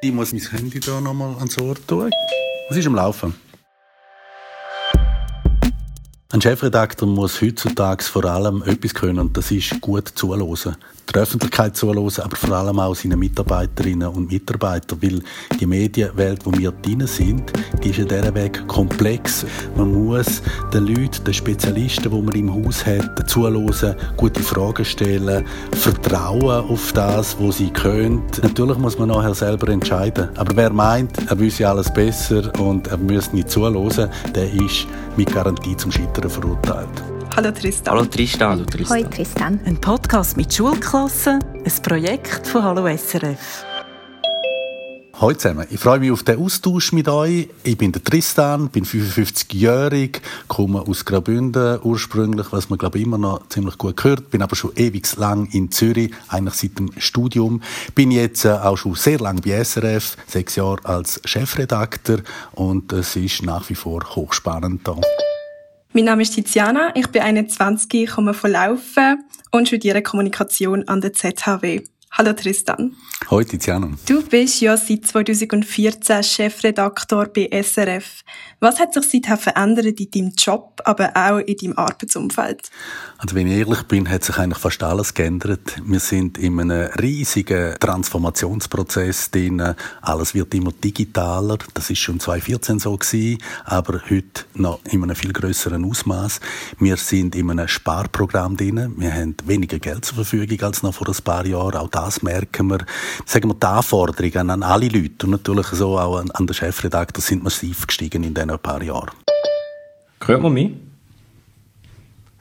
Ich muss mein Handy hier nochmal ans Ohr tun. Was ist am Laufen? Ein Chefredakteur muss heutzutage vor allem etwas können, und das ist gut zuhören der Öffentlichkeit zuhören, aber vor allem auch seinen Mitarbeiterinnen und Mitarbeitern, weil die Medienwelt, wo wir drin sind, die ist in dieser Weg komplex. Man muss den Leuten, den Spezialisten, die man im Haus hat, zuhören, gute Fragen stellen, vertrauen auf das, was sie können. Natürlich muss man nachher selber entscheiden, aber wer meint, er wüsste alles besser und er müsste nicht zuhören, der ist mit Garantie zum Scheitern verurteilt. Hallo Tristan. Hallo Tristan. Hallo Tristan. Hallo Tristan. Ein Podcast mit Schulklassen, ein Projekt von Hallo SRF. Hallo zusammen, ich freue mich auf den Austausch mit euch. Ich bin der Tristan, bin 55-jährig, komme aus Graubünden ursprünglich, was man glaube ich immer noch ziemlich gut gehört, bin aber schon ewig lang in Zürich, eigentlich seit dem Studium. Bin jetzt äh, auch schon sehr lange bei SRF, sechs Jahre als Chefredakteur und es ist nach wie vor hochspannend hier. Mein Name ist Tiziana, ich bin 21, komme von Laufen und studiere Kommunikation an der ZHW. Hallo Tristan. Hallo Tiziana. Du bist ja seit 2014 Chefredaktor bei SRF. Was hat sich seither verändert in deinem Job, aber auch in deinem Arbeitsumfeld? Also wenn ich ehrlich bin, hat sich eigentlich fast alles geändert. Wir sind in einem riesigen Transformationsprozess drin. Alles wird immer digitaler. Das ist schon 2014 so gewesen, aber heute noch in einem viel größeren Ausmaß. Wir sind in einem Sparprogramm drin. Wir haben weniger Geld zur Verfügung als noch vor ein paar Jahren. Auch das merken wir. Sagen wir, die Anforderungen an alle Leute und natürlich so auch an den Chefredakteur sind massiv gestiegen in diesen paar Jahren. Hört man mich?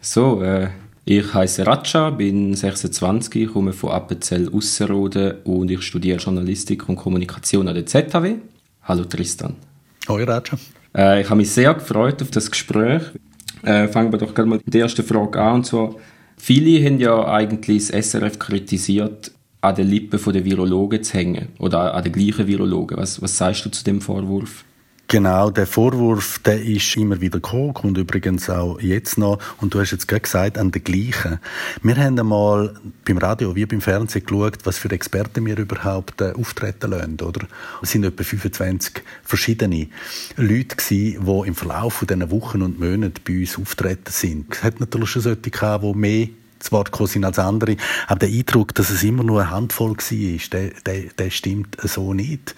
So, äh, ich heiße Ratscha, bin 26, komme von Appenzell Ausserrhoden und ich studiere Journalistik und Kommunikation an der ZHW. Hallo Tristan. Hallo Ratscha. Äh, ich habe mich sehr gefreut auf das Gespräch. Äh, fangen wir doch gerade mal mit der ersten Frage an. Und zwar, viele haben ja eigentlich das SRF kritisiert, an den Lippen der Virologen zu hängen oder an den gleichen Virologen. Was, was sagst du zu dem Vorwurf? Genau, der Vorwurf, der ist immer wieder gekommen, kommt übrigens auch jetzt noch. Und du hast jetzt gerade gesagt, an den gleichen. Wir haben einmal beim Radio wie beim Fernsehen geschaut, was für Experten wir überhaupt äh, auftreten lassen, oder? Es sind etwa 25 verschiedene Leute gewesen, die im Verlauf dieser Wochen und Monate bei uns auftreten sind. Es hat natürlich schon solche gehabt, die mehr zu Wort gekommen sind als andere. Aber der Eindruck, dass es immer nur eine Handvoll war, der, der, der stimmt so nicht.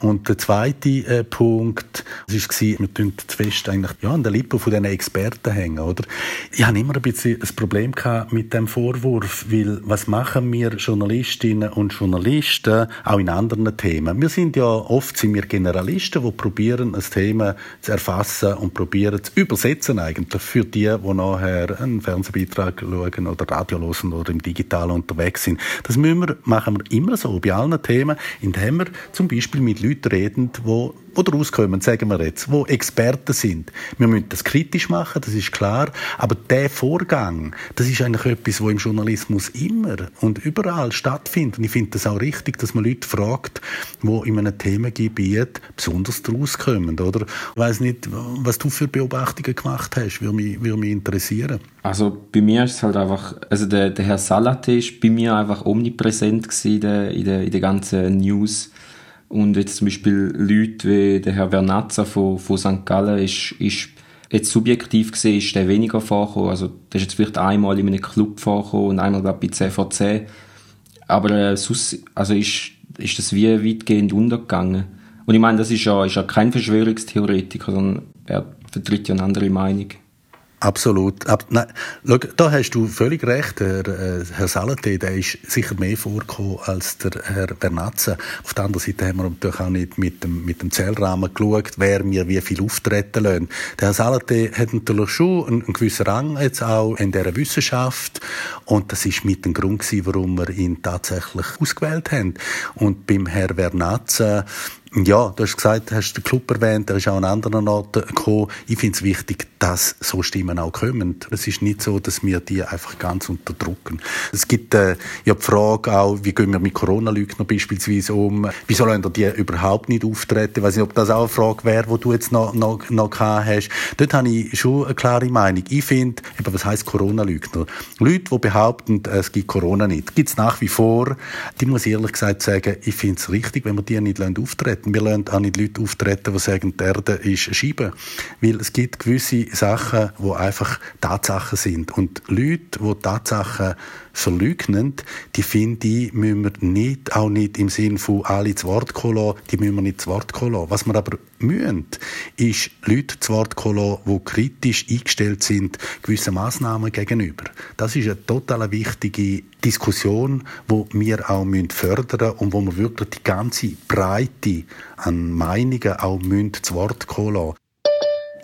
Und der zweite äh, Punkt, das war, wir tun zu fest eigentlich, ja, an der Lippe von diesen Experten hängen, oder? Ich habe immer ein bisschen ein Problem gehabt mit dem Vorwurf, weil was machen wir Journalistinnen und Journalisten auch in anderen Themen? Wir sind ja oft sind wir Generalisten, die probieren, ein Thema zu erfassen und probieren zu übersetzen eigentlich für die, die nachher einen Fernsehbeitrag schauen oder Radio hören oder im Digitalen unterwegs sind. Das müssen wir, machen wir immer so bei allen Themen, indem wir zum Beispiel mit Leuten reden, die die rauskommen, sagen wir jetzt, wo Experten sind. Wir müssen das kritisch machen, das ist klar, aber der Vorgang, das ist eigentlich etwas, wo im Journalismus immer und überall stattfindet. Und ich finde das auch richtig, dass man Leute fragt, die in einem Themengebiet besonders rauskommen, oder? Ich weiss nicht, was du für Beobachtungen gemacht hast, würde mich, würde mich interessieren. Also bei mir ist es halt einfach, also der, der Herr Salate ist bei mir einfach omnipräsent in der, in der, in der ganzen News und jetzt zum Beispiel Leute wie der Herr Vernazza von, von St. Gallen ist, ist jetzt subjektiv gesehen ist der weniger vorgekommen. Also der ist jetzt vielleicht einmal in einem Club vorgekommen und einmal bei CVC. Aber äh, sonst, also ist, ist das wie weitgehend untergegangen. Und ich meine, das ist ja, ist ja kein Verschwörungstheoretiker, sondern er vertritt ja eine andere Meinung. Absolut. Ab, nein, schau, da hast du völlig recht. Der, äh, Herr Salate, der ist sicher mehr vorgekommen als der Herr Bernatze. Auf der anderen Seite haben wir natürlich auch nicht mit dem, mit dem Zählrahmen geschaut, wer mir wie viel auftreten lassen. Der Herr Salate hat natürlich schon einen, einen gewissen Rang jetzt auch in dieser Wissenschaft. Und das ist mit dem Grund gewesen, warum wir ihn tatsächlich ausgewählt haben. Und beim Herr Bernatze Ja, du hast gesagt, du hast den Club erwähnt, der ist auch an anderen Orten gekommen. Ich finde es wichtig, dass so Stimmen auch kommen. Es ist nicht so, dass wir die einfach ganz unterdrücken. Es gibt äh, ja die Frage auch, wie gehen wir mit Corona-Leugnern beispielsweise um? Wieso sollen die überhaupt nicht auftreten? Ich weiß nicht, ob das auch eine Frage wäre, die du jetzt noch, noch, noch gehabt hast. Dort habe ich schon eine klare Meinung. Ich finde, was heisst Corona-Lügner? Leute, die behaupten, es gibt Corona nicht, gibt es nach wie vor. Die muss ich ehrlich gesagt sagen, ich finde es richtig, wenn wir die nicht auftreten. Wir lassen auch nicht Leute auftreten, die sagen, die Erde ist Scheibe. Weil es gibt gewisse Sachen, die einfach Tatsachen sind. Und Leute, die Tatsachen verleugnen, die finde ich, müssen wir nicht, auch nicht im Sinn von alle zu Wort kommen die müssen wir nicht zu Wort kommen Was wir aber müssen, ist Leute zu Wort kommen die kritisch eingestellt sind gewissen Massnahmen gegenüber. Das ist eine total wichtige Diskussion, die wir auch fördern müssen und wo wir wirklich die ganze Breite an Meinungen auch zu Wort kommen lassen.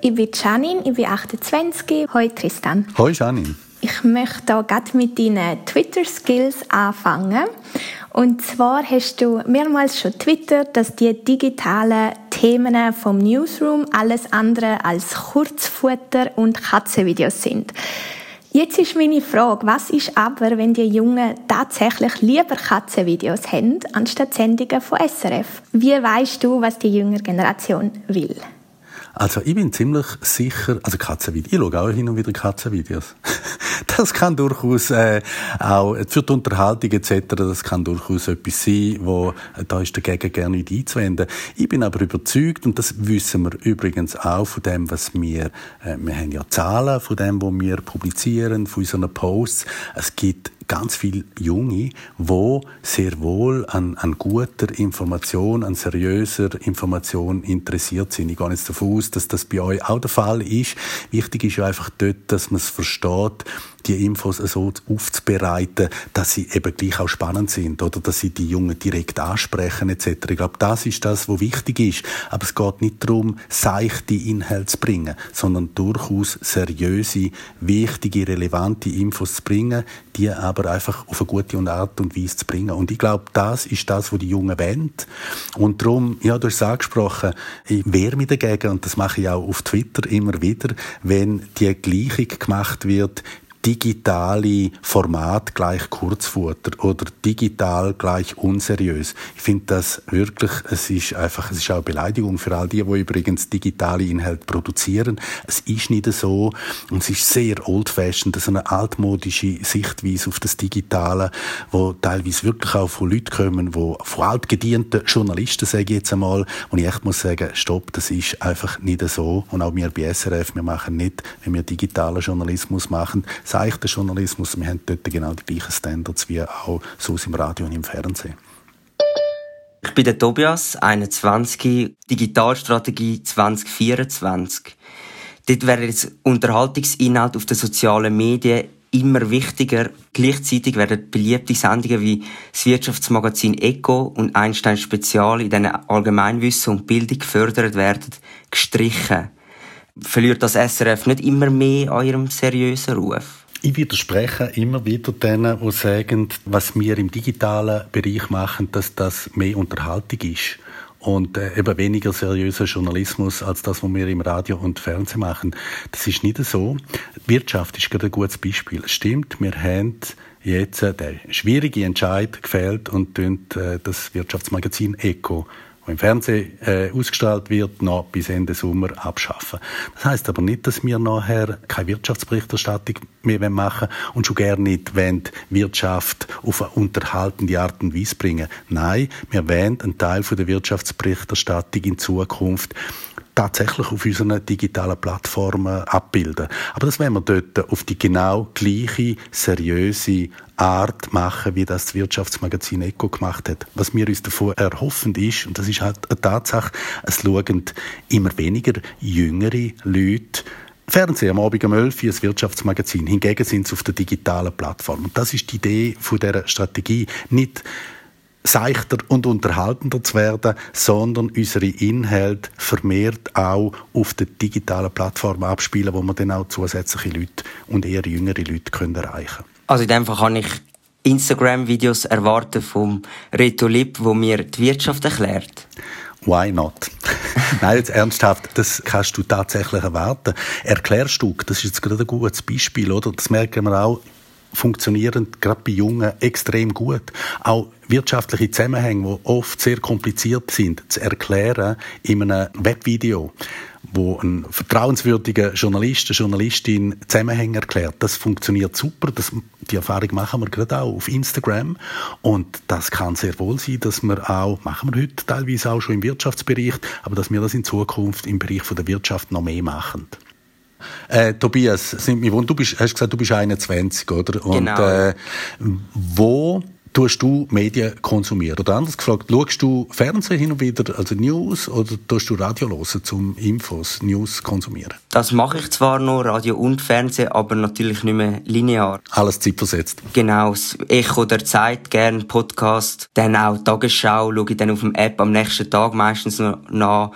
Ich bin Janine, ich bin 28. Hoi Tristan. Hoi Janine. Ich möchte hier gerade mit deinen Twitter-Skills anfangen. Und zwar hast du mehrmals schon twittert, dass die digitalen Themen vom Newsroom alles andere als Kurzfutter und Katzenvideos sind. Jetzt ist meine Frage, was ist aber, wenn die Jungen tatsächlich lieber Katzenvideos haben, anstatt Sendungen von SRF? Wie weißt du, was die jüngere Generation will? Also ich bin ziemlich sicher, also Katzenvideos, ich schaue auch hin und wieder Katzenvideos. Das kann durchaus äh, auch für die Unterhaltung etc., das kann durchaus etwas sein, wo äh, da ist dagegen gerne nicht einzuwenden. Ich bin aber überzeugt, und das wissen wir übrigens auch von dem, was wir, äh, wir haben ja Zahlen von dem, was wir publizieren, von unseren Posts. Es gibt ganz viele Junge, wo sehr wohl an, an guter Information, an seriöser Information interessiert sind. Ich gehe jetzt davon aus, dass das bei euch auch der Fall ist. Wichtig ist ja einfach dort, dass man es versteht, die Infos so aufzubereiten, dass sie eben gleich auch spannend sind oder dass sie die Jungen direkt ansprechen etc. Ich glaube, das ist das, was wichtig ist. Aber es geht nicht darum, seichte Inhalte zu bringen, sondern durchaus seriöse, wichtige, relevante Infos zu bringen, die aber einfach auf eine gute Art und Weise zu bringen. Und ich glaube, das ist das, was die Jungen wollen. Und darum, ja, du hast es angesprochen, ich wehre mich dagegen, und das mache ich auch auf Twitter immer wieder, wenn die Gleichung gemacht wird, digitale Format gleich Kurzfutter oder digital gleich unseriös. Ich finde das wirklich, es ist einfach, es ist auch eine Beleidigung für all die, die übrigens digitale Inhalte produzieren. Es ist nicht so und es ist sehr old-fashioned, so eine altmodische Sichtweise auf das Digitale, wo teilweise wirklich auch von Leuten kommen, wo von altgedienten Journalisten, sage ich jetzt einmal, und ich echt muss sagen, stopp, das ist einfach nicht so. Und auch wir bei SRF, wir machen nicht, wenn wir digitalen Journalismus machen, seichten Journalismus. Wir haben dort genau die gleichen Standards wie auch so im Radio und im Fernsehen. Ich bin der Tobias, 21, Digitalstrategie 2024. Dort wäre jetzt Unterhaltungsinhalt auf den sozialen Medien immer wichtiger. Gleichzeitig werden beliebte Sendungen wie das Wirtschaftsmagazin Eco und Einstein Spezial, in denen Allgemeinwissen und Bildung gefördert werden, gestrichen. Verliert das SRF nicht immer mehr an ihrem seriösen Ruf? Ich widerspreche immer wieder denen, die sagen, was wir im digitalen Bereich machen, dass das mehr Unterhaltung ist und äh, eben weniger seriöser Journalismus als das, was wir im Radio und Fernsehen machen. Das ist nicht so. Die Wirtschaft ist gerade ein gutes Beispiel. Stimmt, wir haben jetzt äh, den schwierigen Entscheid gefällt und äh, das Wirtschaftsmagazin Eco im Fernsehen äh, ausgestrahlt wird, noch bis Ende Sommer abschaffen. Das heißt aber nicht, dass wir nachher keine Wirtschaftsberichterstattung mehr machen und schon gerne nicht wollen, Wirtschaft auf eine unterhaltende Art und Weise bringen. Nein, wir wollen einen Teil von der Wirtschaftsberichterstattung in Zukunft tatsächlich auf unseren digitalen Plattformen abbilden. Aber das wollen wir dort auf die genau gleiche, seriöse Art machen, wie das, das Wirtschaftsmagazin Eco gemacht hat. Was wir uns davon erhoffen ist, und das ist halt eine Tatsache, es schauen immer weniger jüngere Leute Fernsehen am Abend um 11 Uhr, ein Wirtschaftsmagazin. Hingegen sind sie auf der digitalen Plattform. Und das ist die Idee von dieser Strategie. Nicht seichter und unterhaltender zu werden, sondern unsere Inhalte vermehrt auch auf der digitalen Plattform abspielen, wo wir dann auch zusätzliche Leute und eher jüngere Leute können erreichen können. Also in dem Fall kann ich Instagram-Videos erwarten vom Reto Lipp, wo mir die Wirtschaft erklärt. why not? Nein, jetzt ernsthaft, das kannst du tatsächlich erwarten. Erklärstück, das ist jetzt gerade ein gutes Beispiel, oder? Das merken wir auch funktionieren gerade bei Jungen extrem gut. Auch wirtschaftliche Zusammenhänge, die oft sehr kompliziert sind, zu erklären in einem Webvideo wo ein vertrauenswürdiger Journalist, eine Journalistin Zusammenhänge erklärt. Das funktioniert super. Das, die Erfahrung machen wir gerade auch auf Instagram. Und das kann sehr wohl sein, dass wir auch, machen wir heute teilweise auch schon im Wirtschaftsbereich, aber dass wir das in Zukunft im Bereich von der Wirtschaft noch mehr machen. Äh, Tobias, sind mich du bist, hast gesagt, du bist 21, oder? Und genau. äh, wo tust du Medien konsumieren? Oder anders gefragt, schaust du Fernsehen hin und wieder, also News, oder tust du Radio hören, zum Infos, News konsumieren? Das mache ich zwar noch, Radio und Fernsehen, aber natürlich nicht mehr linear. Alles zeitversetzt? Genau, Echo der Zeit, gerne Podcast, dann auch Tagesschau, schaue ich dann auf dem App am nächsten Tag meistens noch nach,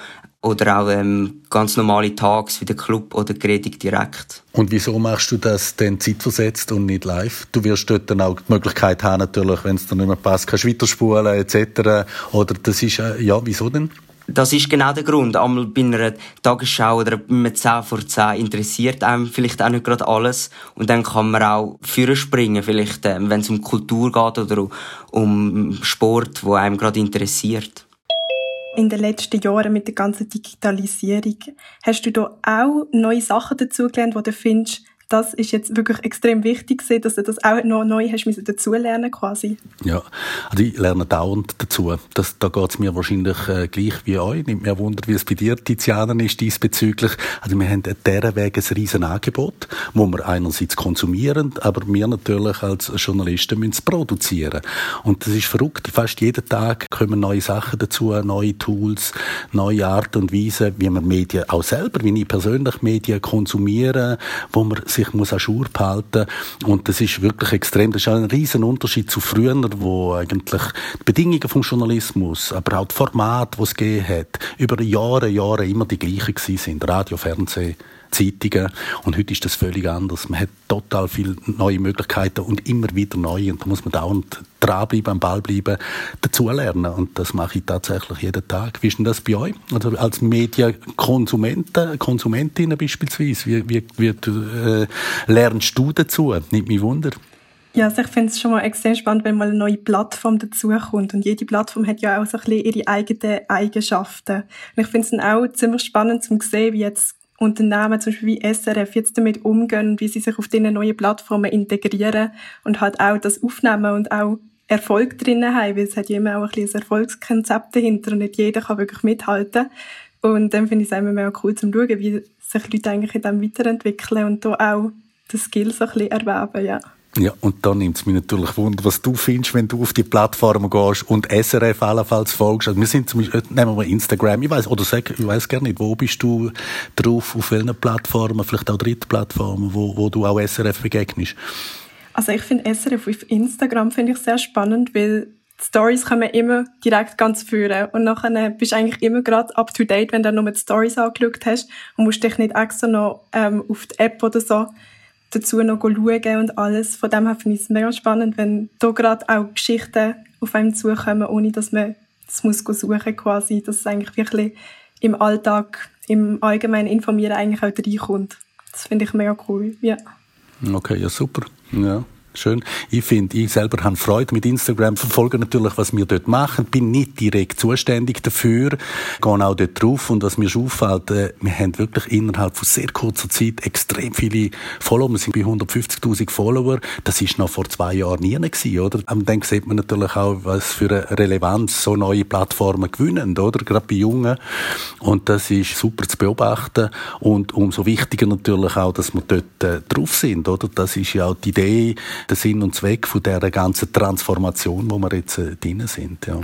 oder auch ähm, ganz normale Tags wie der Club oder Gredig direkt. Und wieso machst du das denn zeitversetzt und nicht live? Du wirst dort dann auch die Möglichkeit haben, natürlich, wenn es dir nicht mehr passt, kannst du weiterspulen etc. Oder das ist, äh, ja, wieso denn? Das ist genau der Grund. Einmal bei einer Tagesschau oder bei einem 10 vor 10 interessiert einem vielleicht auch nicht gerade alles. Und dann kann man auch führen springen, vielleicht, äh, wenn es um Kultur geht oder um Sport, wo einem gerade interessiert in den letzten Jahren mit der ganzen Digitalisierung. Hast du da auch neue Sachen dazugelernt, wo du findest, das ist jetzt wirklich extrem wichtig gewesen, dass du das auch noch neu hast müssen dazulernen quasi. Ja, also ich lerne dauernd dazu. Das, da geht es mir wahrscheinlich äh, gleich wie euch. Nimmt mir Wunder, wie es bei dir, Tiziana, ist diesbezüglich. Also wir haben dieser Weg ein riesen Angebot, wo wir einerseits konsumieren, aber wir natürlich als Journalisten müssen es produzieren. Und das ist verrückt. Fast jeden Tag kommen neue Sachen dazu, neue Tools, neue Art und Weise, wie man Medien auch selber, wie ich persönlich Medien konsumiere, wo man sich muss an Schur behalten und das ist wirklich extrem. Das ist ein riesen Unterschied zu früher, wo eigentlich die Bedingungen vom Journalismus, aber auch die Formate, die es gegeben hat, über Jahre, Jahre immer die gleichen gewesen sind. Radio, Fernsehen, Zeitungen. Und heute ist das völlig anders. Man hat total viele neue Möglichkeiten und immer wieder neue. Und da muss man dauernd dranbleiben, am Ball bleiben, dazulernen. Und das mache ich tatsächlich jeden Tag. Wie ist denn das bei euch? Also als Medienkonsumenten, Konsumentinnen beispielsweise, wie, wie, wie äh, lernst du dazu? Nimmt mich Wunder. Ja, also ich finde es schon mal extrem spannend, wenn mal eine neue Plattform dazukommt. Und jede Plattform hat ja auch so ein bisschen ihre eigenen Eigenschaften. Und ich finde es dann auch ziemlich spannend zu sehen, wie jetzt Unternehmen, zum Beispiel wie SRF, jetzt damit umgehen, wie sie sich auf diese neuen Plattformen integrieren und halt auch das aufnehmen und auch Erfolg drinnen haben, weil es hat ja immer auch ein, bisschen ein Erfolgskonzept dahinter und nicht jeder kann wirklich mithalten. Und dann finde ich es immer mehr cool zu schauen, wie sich Leute eigentlich in dem weiterentwickeln und da auch das Skill so ein bisschen erwerben, ja. Ja, und dann nimmt es mich natürlich Wunder, was du findest, wenn du auf die Plattform gehst und SRF allenfalls folgst. Also wir sind zum Beispiel, nehmen wir Instagram, ich weiß oder sag, ich weiß gar nicht, wo bist du drauf, auf welchen Plattformen, vielleicht auch Drittplattformen, wo, wo du auch SRF begegnest? Also ich finde SRF auf Instagram finde ich sehr spannend, weil Stories kommen immer direkt ganz führen und nachher bist du eigentlich immer gerade up to date, wenn du nur die Stories angeschaut hast und musst dich nicht extra noch ähm, auf die App oder so dazu noch schauen und alles. Von dem her finde ich es mega spannend, wenn da gerade auch Geschichten auf einem zukommen, ohne dass man das muss suchen quasi, dass es eigentlich wirklich im Alltag, im allgemeinen Informieren eigentlich auch reinkommt. Das finde ich mega cool, ja. Okay, ja super. Ja. Schön. Ich finde, ich selber habe Freude mit Instagram, verfolge natürlich, was wir dort machen, bin nicht direkt zuständig dafür, gehe auch dort drauf und was mir schon auffällt, äh, wir haben wirklich innerhalb von sehr kurzer Zeit extrem viele Follower, wir sind bei 150'000 Follower, das ist noch vor zwei Jahren nie gewesen, oder? Und dann sieht man natürlich auch, was für eine Relevanz so neue Plattformen gewinnen, oder? Gerade bei Jungen. Und das ist super zu beobachten und umso wichtiger natürlich auch, dass wir dort äh, drauf sind, oder? Das ist ja auch die Idee, der Sinn und Zweck von dieser ganzen Transformation, wo wir jetzt äh, drin sind. Ja.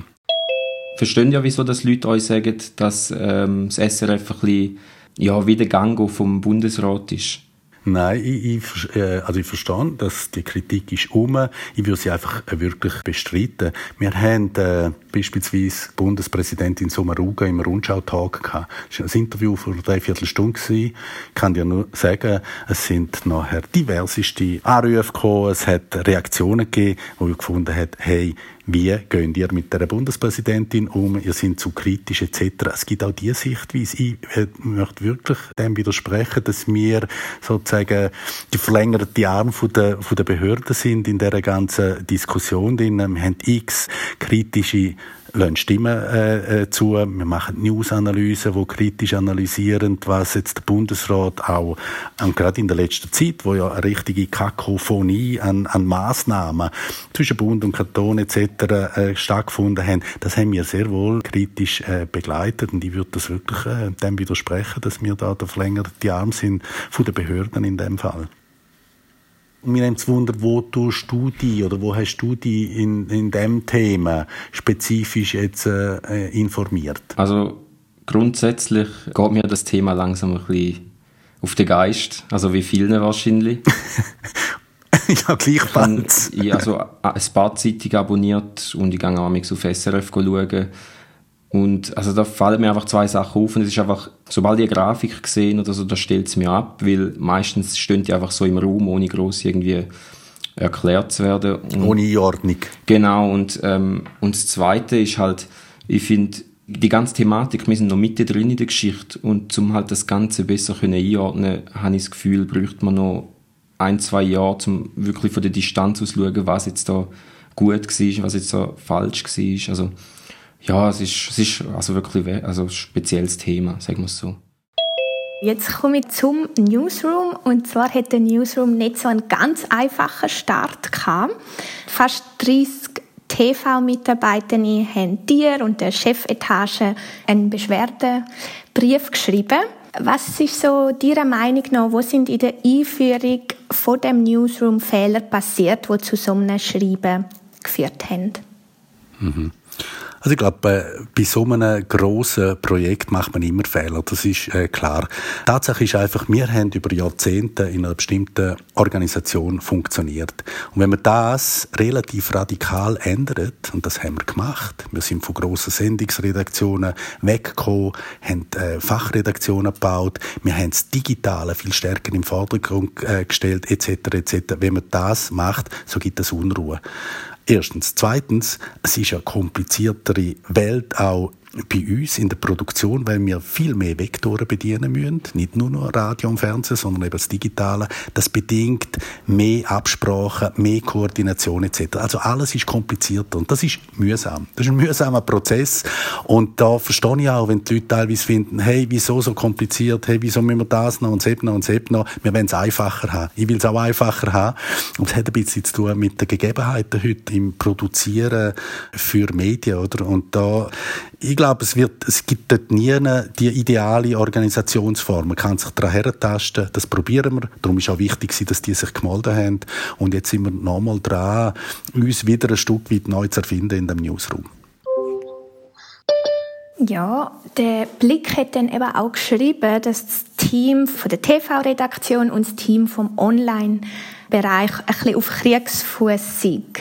Verstehen ja, wieso das Leute euch sagen, dass ähm, das SRF ein bisschen ja, wie der Gang vom Bundesrat ist? Nein, ich, ich, äh, also ich verstehe, dass die Kritik ist um. Ich will sie einfach äh, wirklich bestreiten. Wir haben äh, beispielsweise Bundespräsidentin Sommaruga im Rundschau-Tag gehabt. Das war ein Interview vor drei Viertelstunde. Ich kann dir nur sagen, es sind nachher diverseste Anrufe gekommen, es hat Reaktionen gegeben, wo ich gefunden habe, hey, wie gehen ihr mit der Bundespräsidentin um, ihr seid zu kritisch etc. Es gibt auch diese Sichtweise. Ich äh, möchte wirklich dem widersprechen, dass wir sozusagen die verlängerte Arm von der, von der Behörden sind in dieser ganzen Diskussion. Wir haben x kritische lassen Stimmen äh, äh, zu. Wir machen News-Analysen, die kritisch analysieren, was jetzt der Bundesrat auch, und gerade in der letzten Zeit, wo ja eine richtige Kakophonie an, an Massnahmen zwischen Bund und Kanton etc. Äh, stattgefunden haben, das haben wir sehr wohl kritisch äh, begleitet und ich würde das wirklich äh, dem widersprechen, dass wir da der verlängerte Arm sind von den Behörden in dem Fall. Mir nimmt es Wunder, wo tust du die oder wo hast du die in, in dem Thema spezifisch jetzt äh, informiert? Also grundsätzlich geht mir das Thema langsam ein bisschen auf den Geist, also wie vielen wahrscheinlich. ja, gleichfalls. Ich habe also ein paar Zeitungen abonniert und ich gehe auch auf SRF schauen und also da fallen mir einfach zwei Sachen auf und es ist einfach, sobald eine Grafik gesehen oder so, da stellt es mir ab, weil meistens stehen die einfach so im Raum, ohne groß irgendwie erklärt zu werden. Und ohne Einordnung. Genau, und, ähm, und das Zweite ist halt, ich finde, die ganze Thematik, wir sind noch mitten drin in der Geschichte und um halt das Ganze besser können einordnen, habe ich das Gefühl, bräuchte man noch ein, zwei Jahre, um wirklich von der Distanz aus zu schauen, was jetzt da gut war, was jetzt da falsch war. Also, ja, es ist, es ist also wirklich also ein spezielles Thema, sagen wir es so. Jetzt komme ich zum Newsroom und zwar hat der Newsroom nicht so einen ganz einfachen Start gehabt. Fast 30 TV-Mitarbeitende haben dir und der Chefetage einen Beschwerdebrief geschrieben. Was ist so Ihrer Meinung nach, wo sind in der Einführung von dem Newsroom Fehler passiert, die zu so einem Schreiben geführt haben? Mhm. Also ich glaube, bei so einem grossen Projekt macht man immer Fehler, das ist äh, klar. Tatsache ist einfach, wir haben über Jahrzehnte in einer bestimmten Organisation funktioniert. Und wenn man das relativ radikal ändert, und das haben wir gemacht, wir sind von grossen Sendungsredaktionen weggekommen, haben äh, Fachredaktionen gebaut, wir haben das Digitale viel stärker im Vordergrund äh, gestellt, etc., etc. Wenn man das macht, so gibt es Unruhe. Erstens. Zweitens, es ist eine kompliziertere Welt auch bei uns in der Produktion, weil wir viel mehr Vektoren bedienen müssen, nicht nur noch Radio und Fernsehen, sondern eben das Digitale. Das bedingt mehr Absprachen, mehr Koordination etc. Also alles ist komplizierter und das ist mühsam. Das ist ein mühsamer Prozess und da verstehe ich auch, wenn die Leute teilweise finden, hey, wieso so kompliziert, hey, wieso müssen wir das noch und das noch und das noch. Wir wollen es einfacher haben. Ich will es auch einfacher haben und es hat ein bisschen zu tun mit den Gegebenheiten heute im Produzieren für Medien, oder? Und da ich glaube, es, wird, es gibt dort nie eine, die ideale Organisationsform. Man kann sich daran herentasten, das probieren wir. Darum ist auch wichtig, dass die sich gemeldet haben. Und jetzt sind wir nochmal dran, uns wieder ein Stück weit neu zu erfinden in dem Newsroom. Ja, der Blick hat dann eben auch geschrieben, dass das Team von der TV-Redaktion und das Team vom Online-Bereich ein bisschen auf Kriegsfuß sind.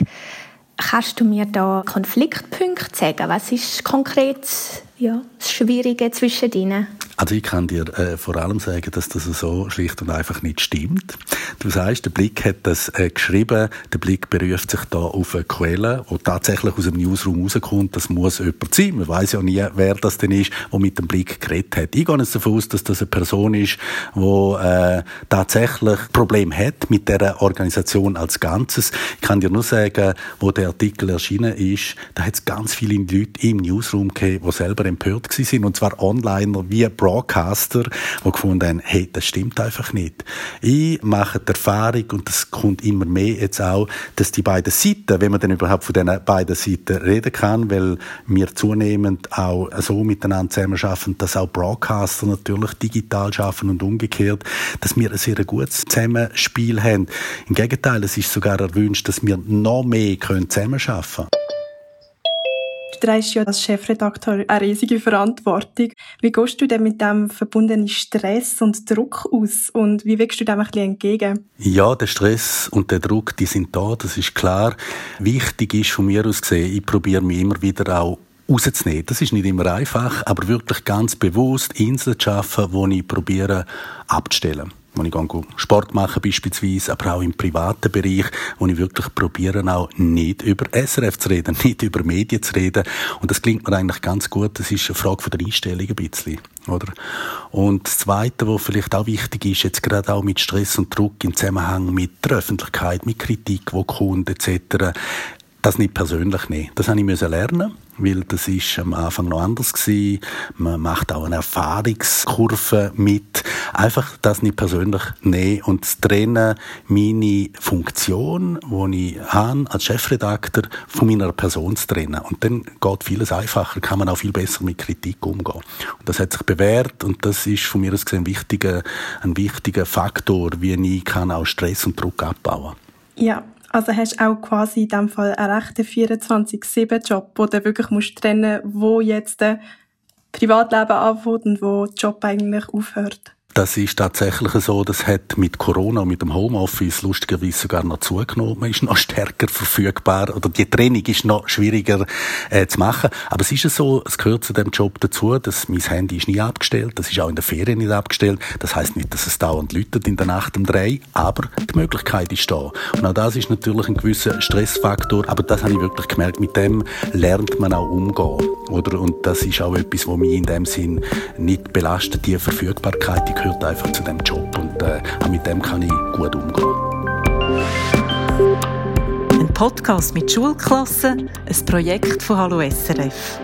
Kannst du mir da Konfliktpunkte sagen? Was ist konkret ja, das Schwierige zwischen ihnen? Also ich kann dir äh, vor allem sagen, dass das so schlicht und einfach nicht stimmt. Du sagst, der Blick hat das äh, geschrieben, der Blick beruft sich da auf eine Quelle, die tatsächlich aus dem Newsroom rauskommt. Das muss jemand sein. Man weiß ja nie, wer das denn ist, der mit dem Blick geredet hat. Ich gehe jetzt davon aus, dass das eine Person ist, die äh, tatsächlich Problem hat mit der Organisation als Ganzes. Ich kann dir nur sagen, wo der Artikel erschienen ist, da hat es ganz viele Leute im Newsroom gegeben, die selber empört waren, und zwar Onliner wie Broadcaster, die gefunden haben, hey, das stimmt einfach nicht. Ich mache die Erfahrung, und das kommt immer mehr jetzt auch, dass die beiden Seiten, wenn man denn überhaupt von diesen beiden Seiten reden kann, weil wir zunehmend auch so miteinander zusammenarbeiten, dass auch Broadcaster natürlich digital schaffen und umgekehrt, dass wir ein sehr gutes Zusammenspiel haben. Im Gegenteil, es ist sogar erwünscht, dass wir noch mehr zusammenarbeiten können. Du trägst ja als Chefredakteur eine riesige Verantwortung. Wie gehst du denn mit dem verbundenen Stress und Druck aus und wie wirkst du dem ein bisschen entgegen? Ja, der Stress und der Druck, die sind da, das ist klar. Wichtig ist von mir aus gesehen, ich probiere mich immer wieder auch rauszunehmen. Das ist nicht immer einfach, aber wirklich ganz bewusst Inseln zu schaffen, die ich probiere abzustellen. Wo ich gehe Sport mache beispielsweise, aber auch im privaten Bereich, wo ich wirklich probiere, auch nicht über SRF zu reden, nicht über Medien zu reden. Und das klingt mir eigentlich ganz gut. Das ist eine Frage von der Einstellung ein bisschen. Oder? Und das Zweite, was vielleicht auch wichtig ist, jetzt gerade auch mit Stress und Druck im Zusammenhang mit der Öffentlichkeit, mit Kritik, die kommt, etc., das nicht persönlich nehmen. Das habe ich lernen weil das ist am Anfang noch anders gewesen. Man macht auch eine Erfahrungskurve mit. Einfach das nicht persönlich nehmen und trennen, meine Funktion, die ich habe als Chefredakteur, von meiner Person zu trennen. Und dann geht vieles einfacher, kann man auch viel besser mit Kritik umgehen. Und das hat sich bewährt und das ist von mir aus gesehen ein wichtiger, ein wichtiger Faktor, wie ich kann auch Stress und Druck abbauen kann. Ja, also hast du auch quasi in dem Fall einen rechten 24-7-Job, wo du wirklich musst trennen wo jetzt das Privatleben anfängt und wo der Job eigentlich aufhört. Das ist tatsächlich so, das hat mit Corona und mit dem Homeoffice lustigerweise sogar noch zugenommen. Man ist noch stärker verfügbar oder die Training ist noch schwieriger äh, zu machen. Aber es ist ja so, es gehört zu dem Job dazu, dass mein Handy ist nie abgestellt, das ist auch in der Ferien nicht abgestellt. Das heißt nicht, dass es dauernd läutet in der Nacht um drei, aber die Möglichkeit ist da. Und auch das ist natürlich ein gewisser Stressfaktor, aber das habe ich wirklich gemerkt, mit dem lernt man auch umgehen. Oder? Und das ist auch etwas, was mich in dem Sinn nicht belastet, die Verfügbarkeit, die gehört einfach zu dem Job und äh, auch mit dem kann ich gut umgehen. Ein Podcast mit Schulklassen, ein Projekt von Hallo SRF.